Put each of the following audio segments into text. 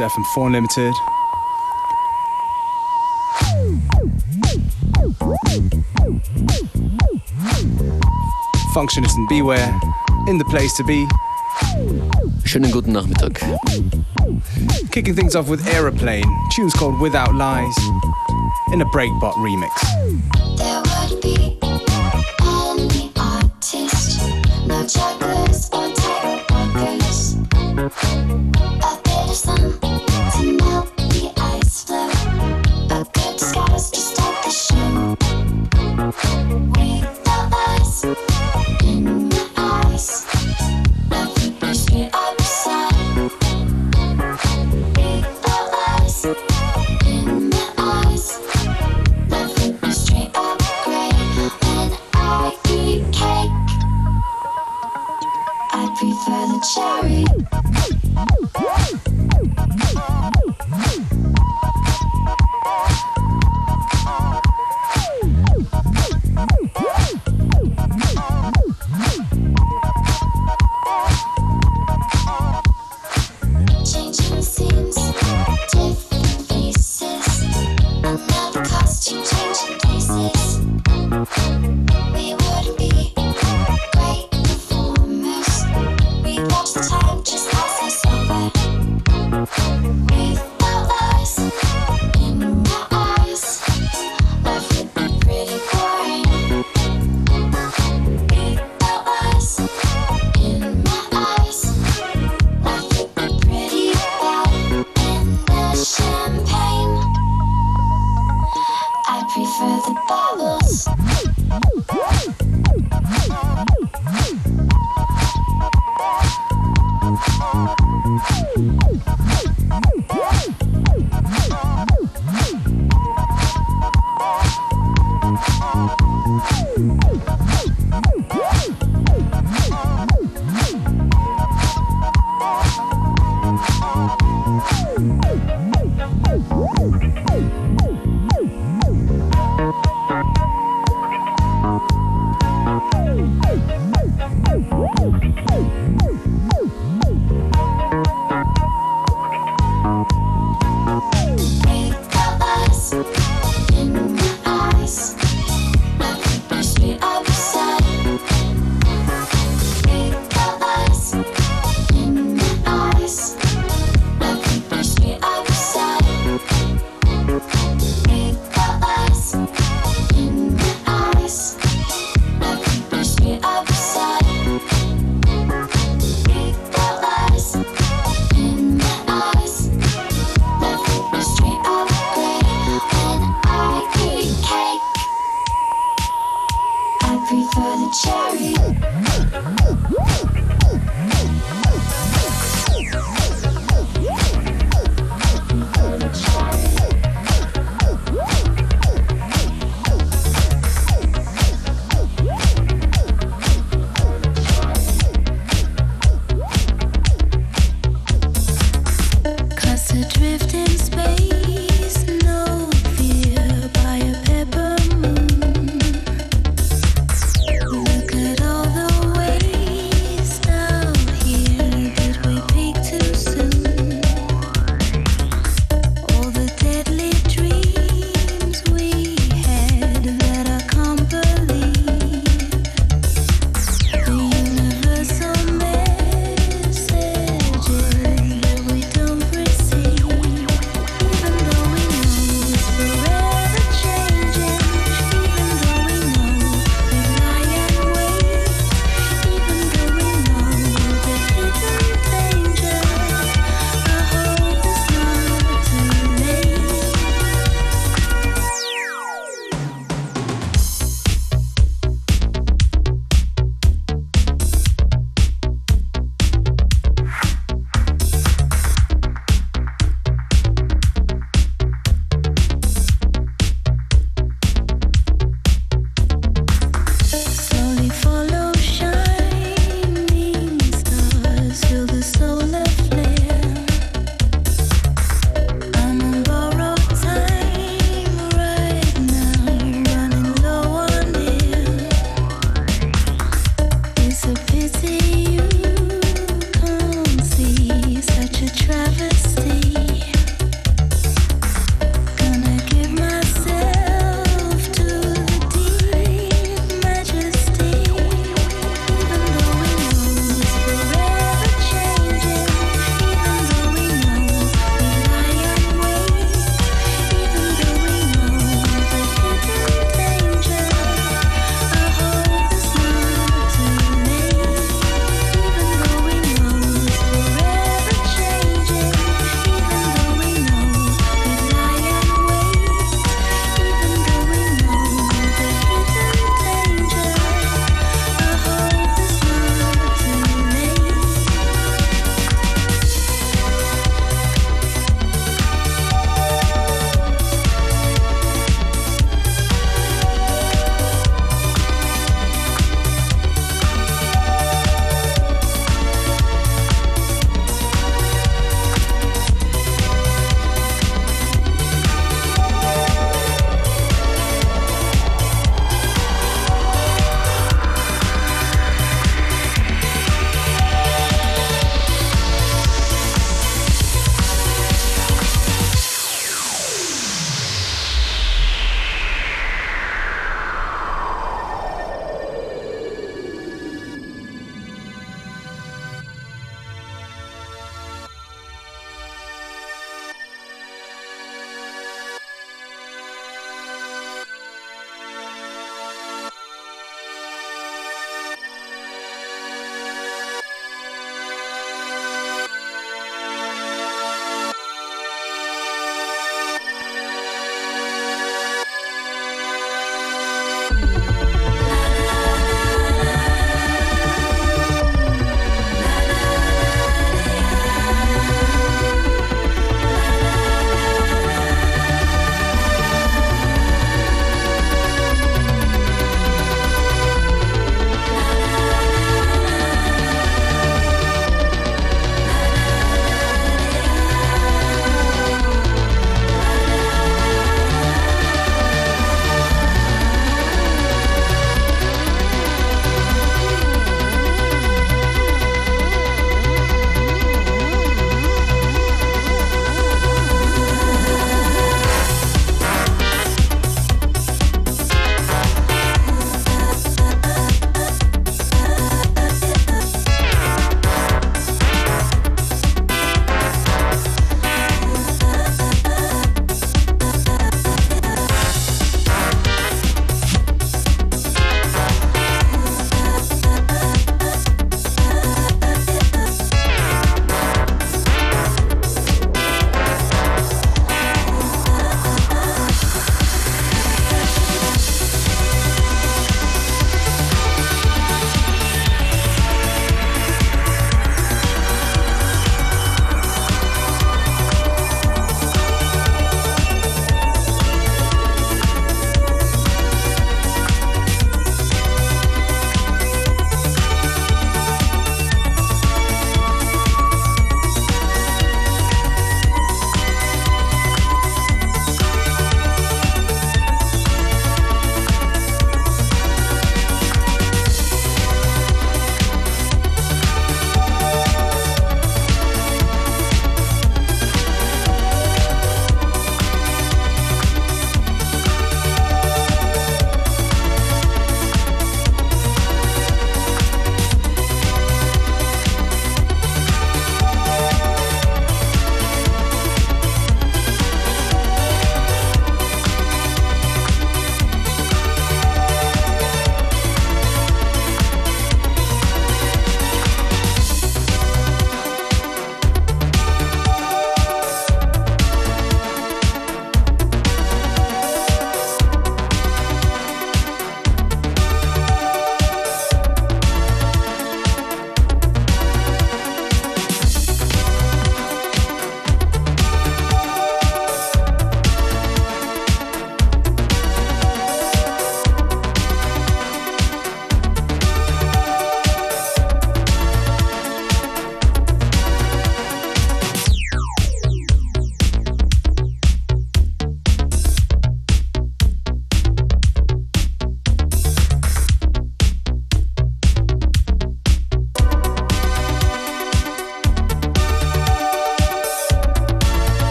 FM4 Unlimited. Functionist and Beware, in the place to be. Schönen guten Nachmittag. Kicking things off with Aeroplane, tunes called Without Lies, in a Breakbot remix.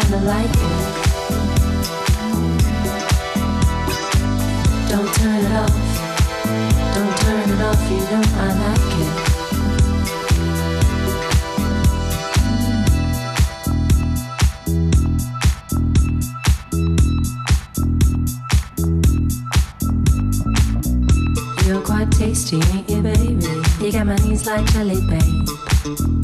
kind of like it. Don't turn it off. Don't turn it off. You know I like it. You're quite tasty, ain't you, baby? You got my knees like jelly, babe.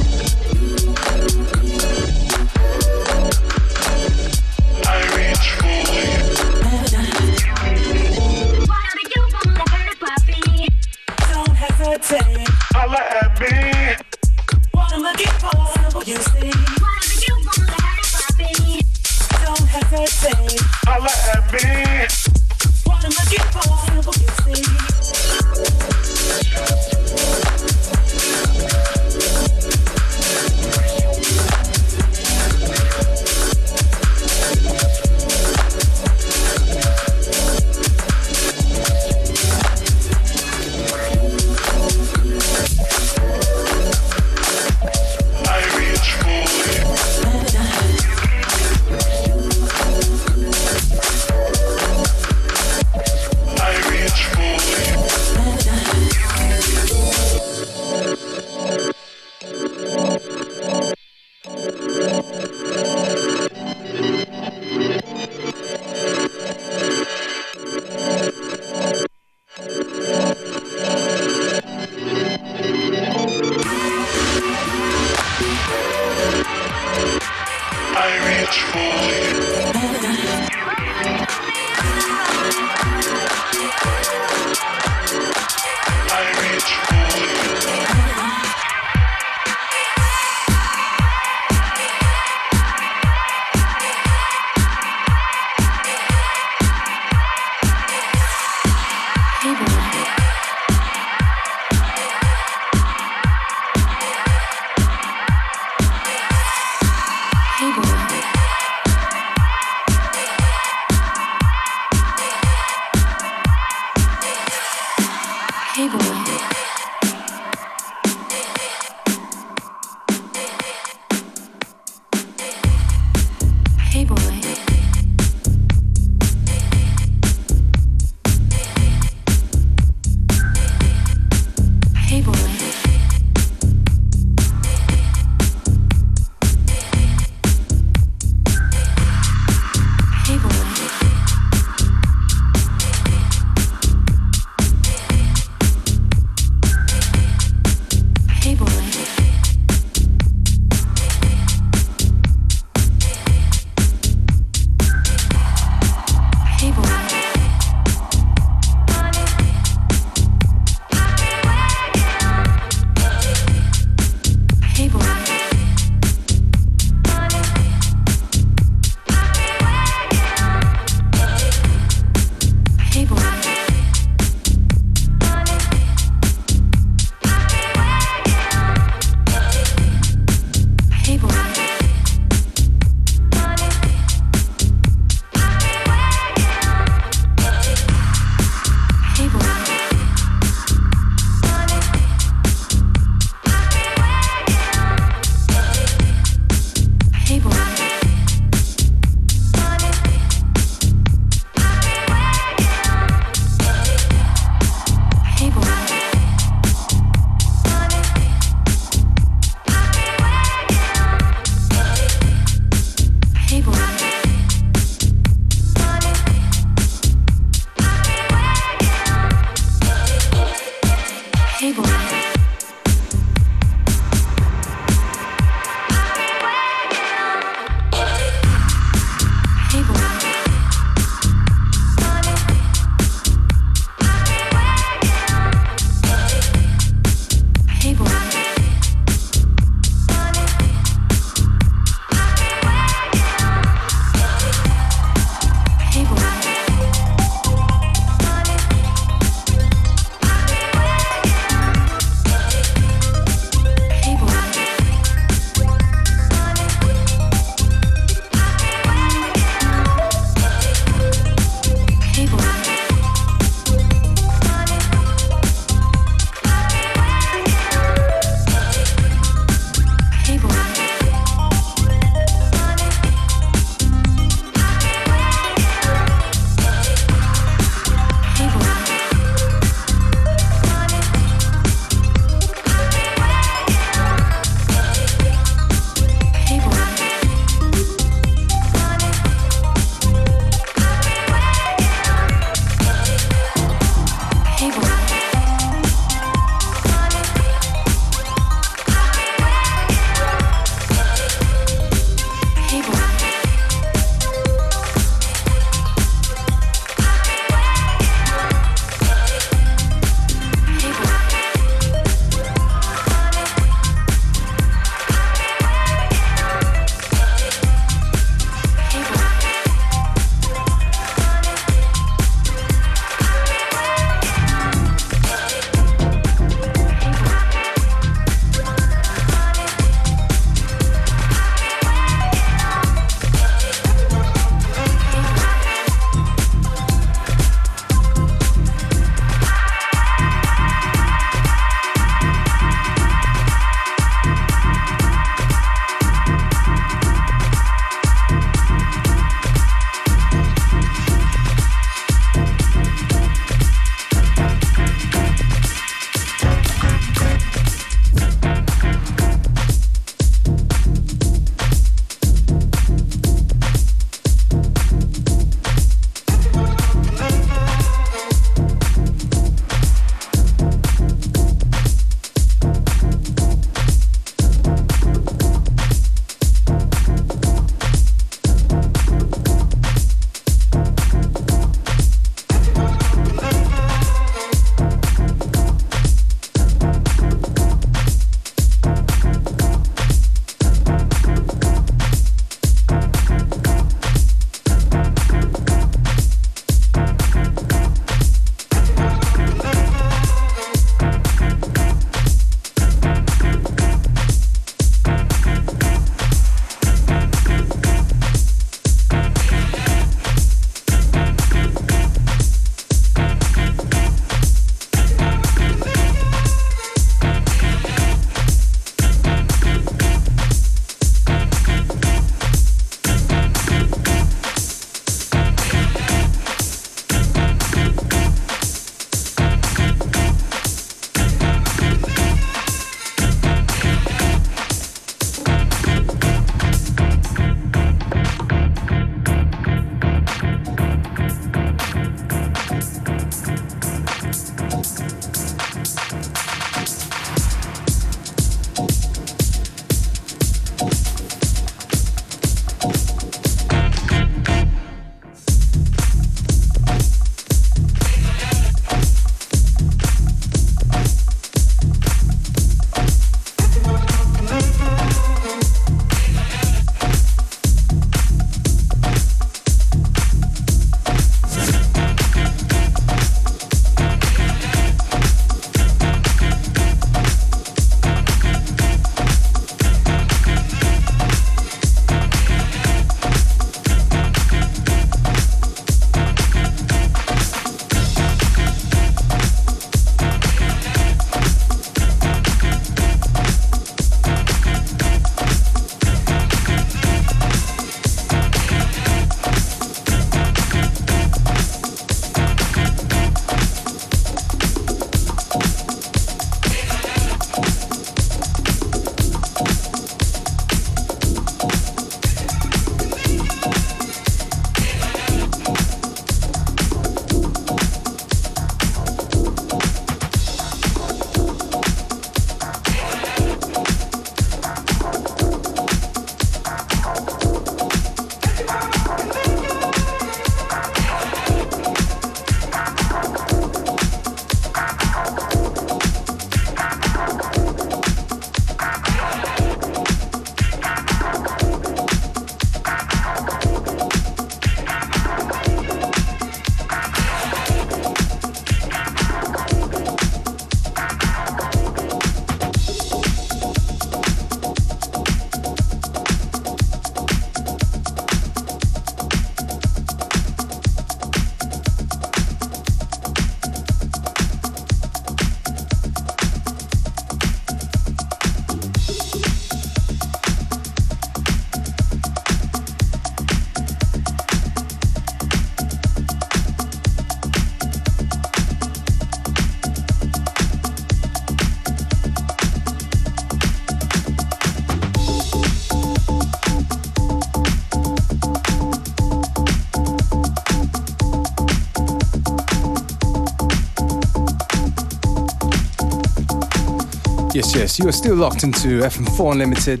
Yes, you are still locked into FM4 Unlimited.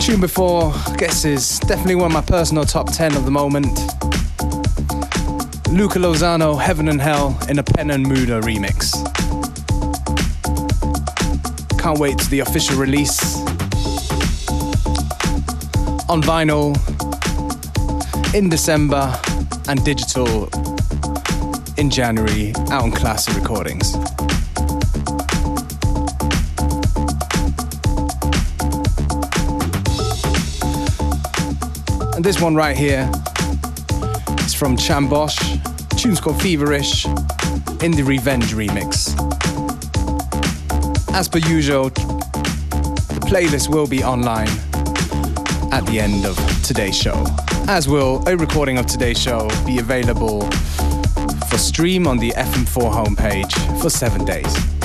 Tune before, guess is definitely one of my personal top 10 of the moment. Luca Lozano, Heaven and Hell in a Pen and Muda remix. Can't wait to the official release. On vinyl, in December, and digital in January out on Classic Recordings. And this one right here is from Chambosh. Tune's called Feverish in the Revenge remix. As per usual, the playlist will be online at the end of today's show. As will a recording of today's show be available for stream on the FM4 homepage for seven days.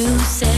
to say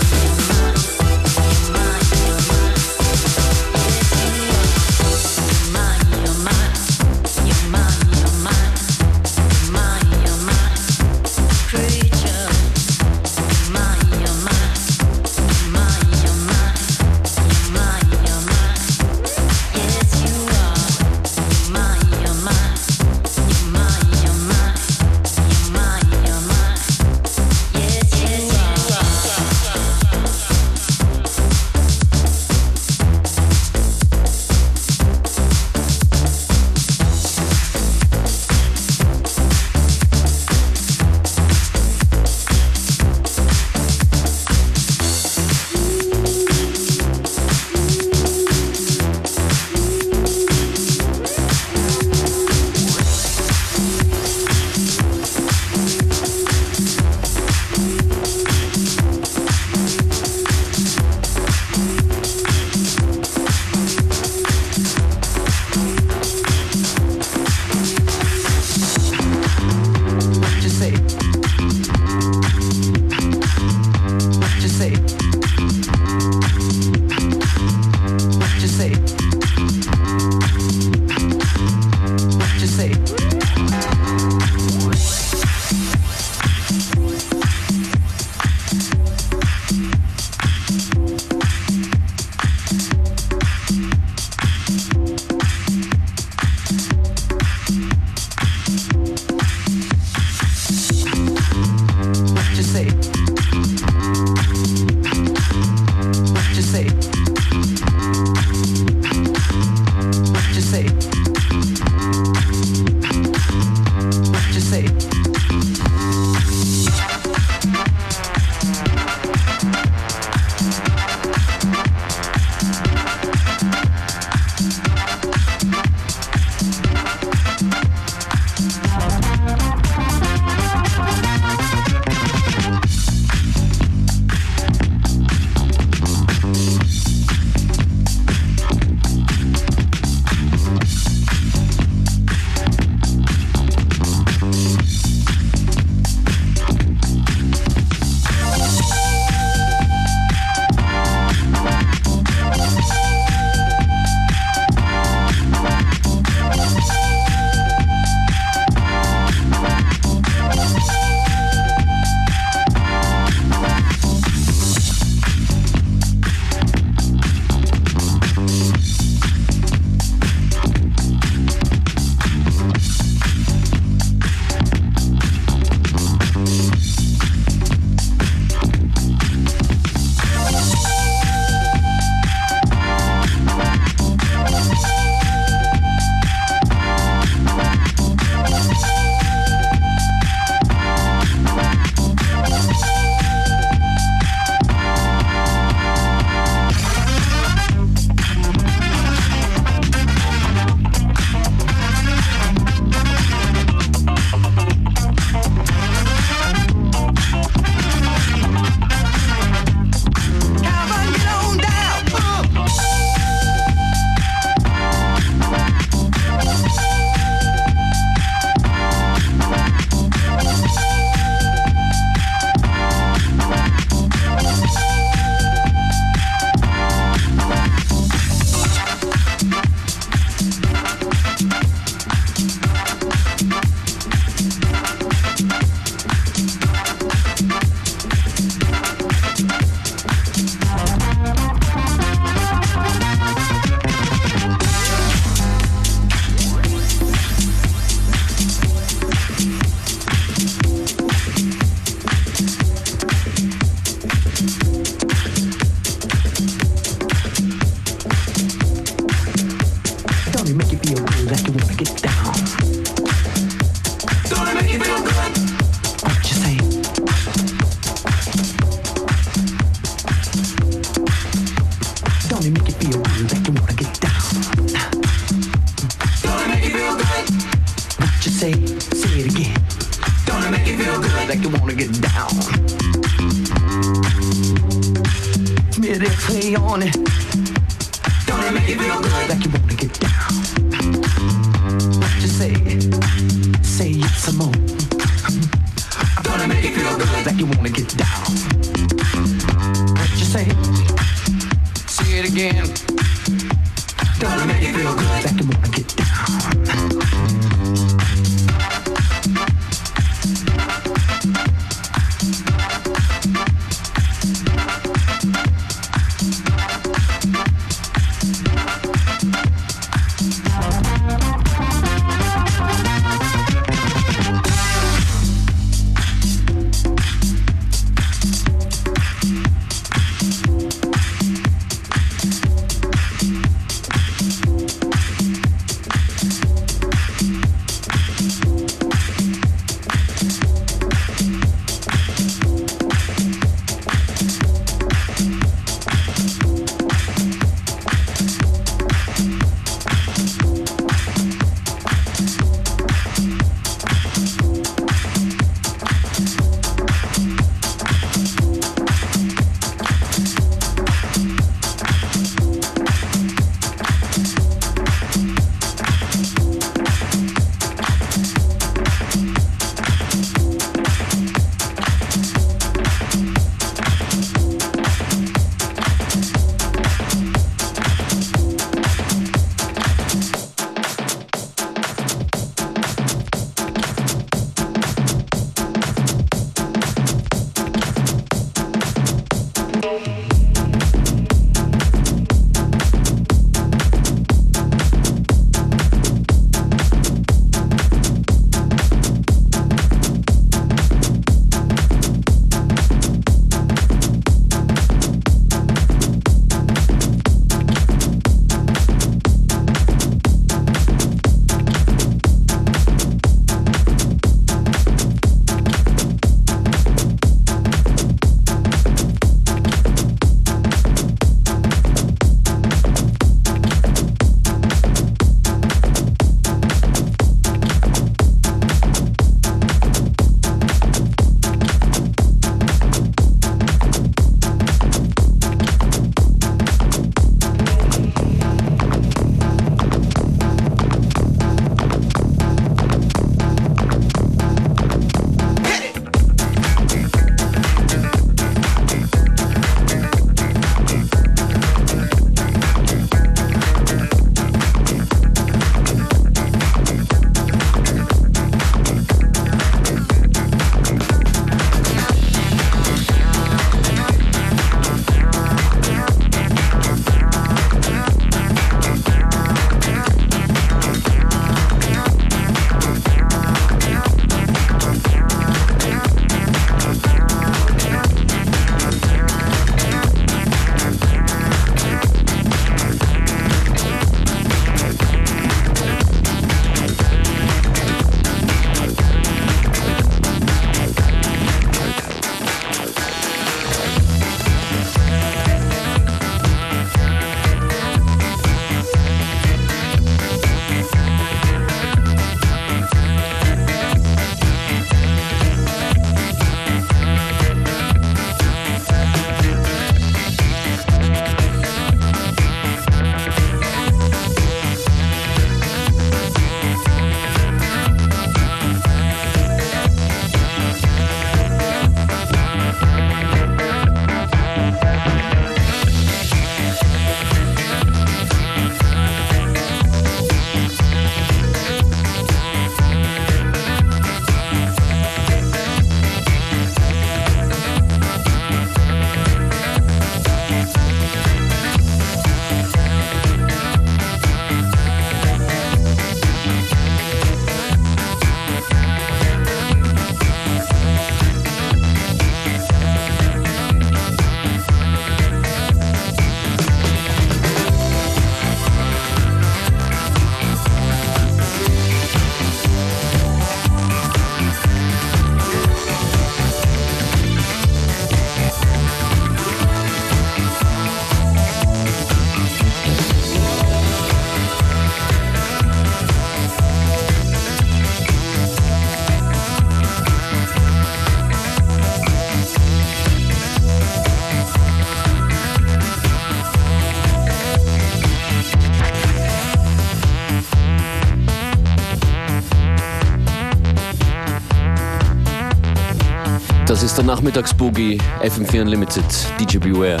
Nachmittagsboogie, FM4 Unlimited, DJ Beware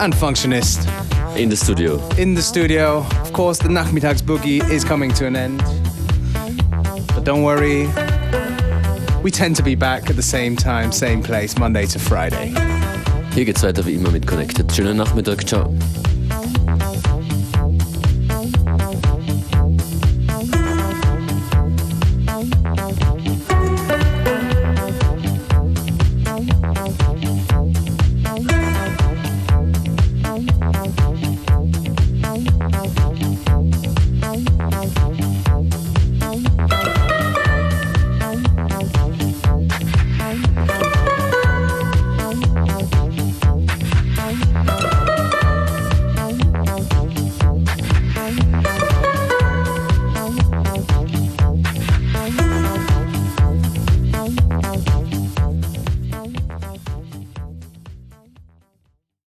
And Functionist in the studio. in the studio. Of course, the Nachmittags Boogie is coming to an end. But don't worry, we tend to be back at the same time, same place, Monday to Friday. Hier geht's weiter wie immer mit Connected. Schönen Nachmittag, ciao.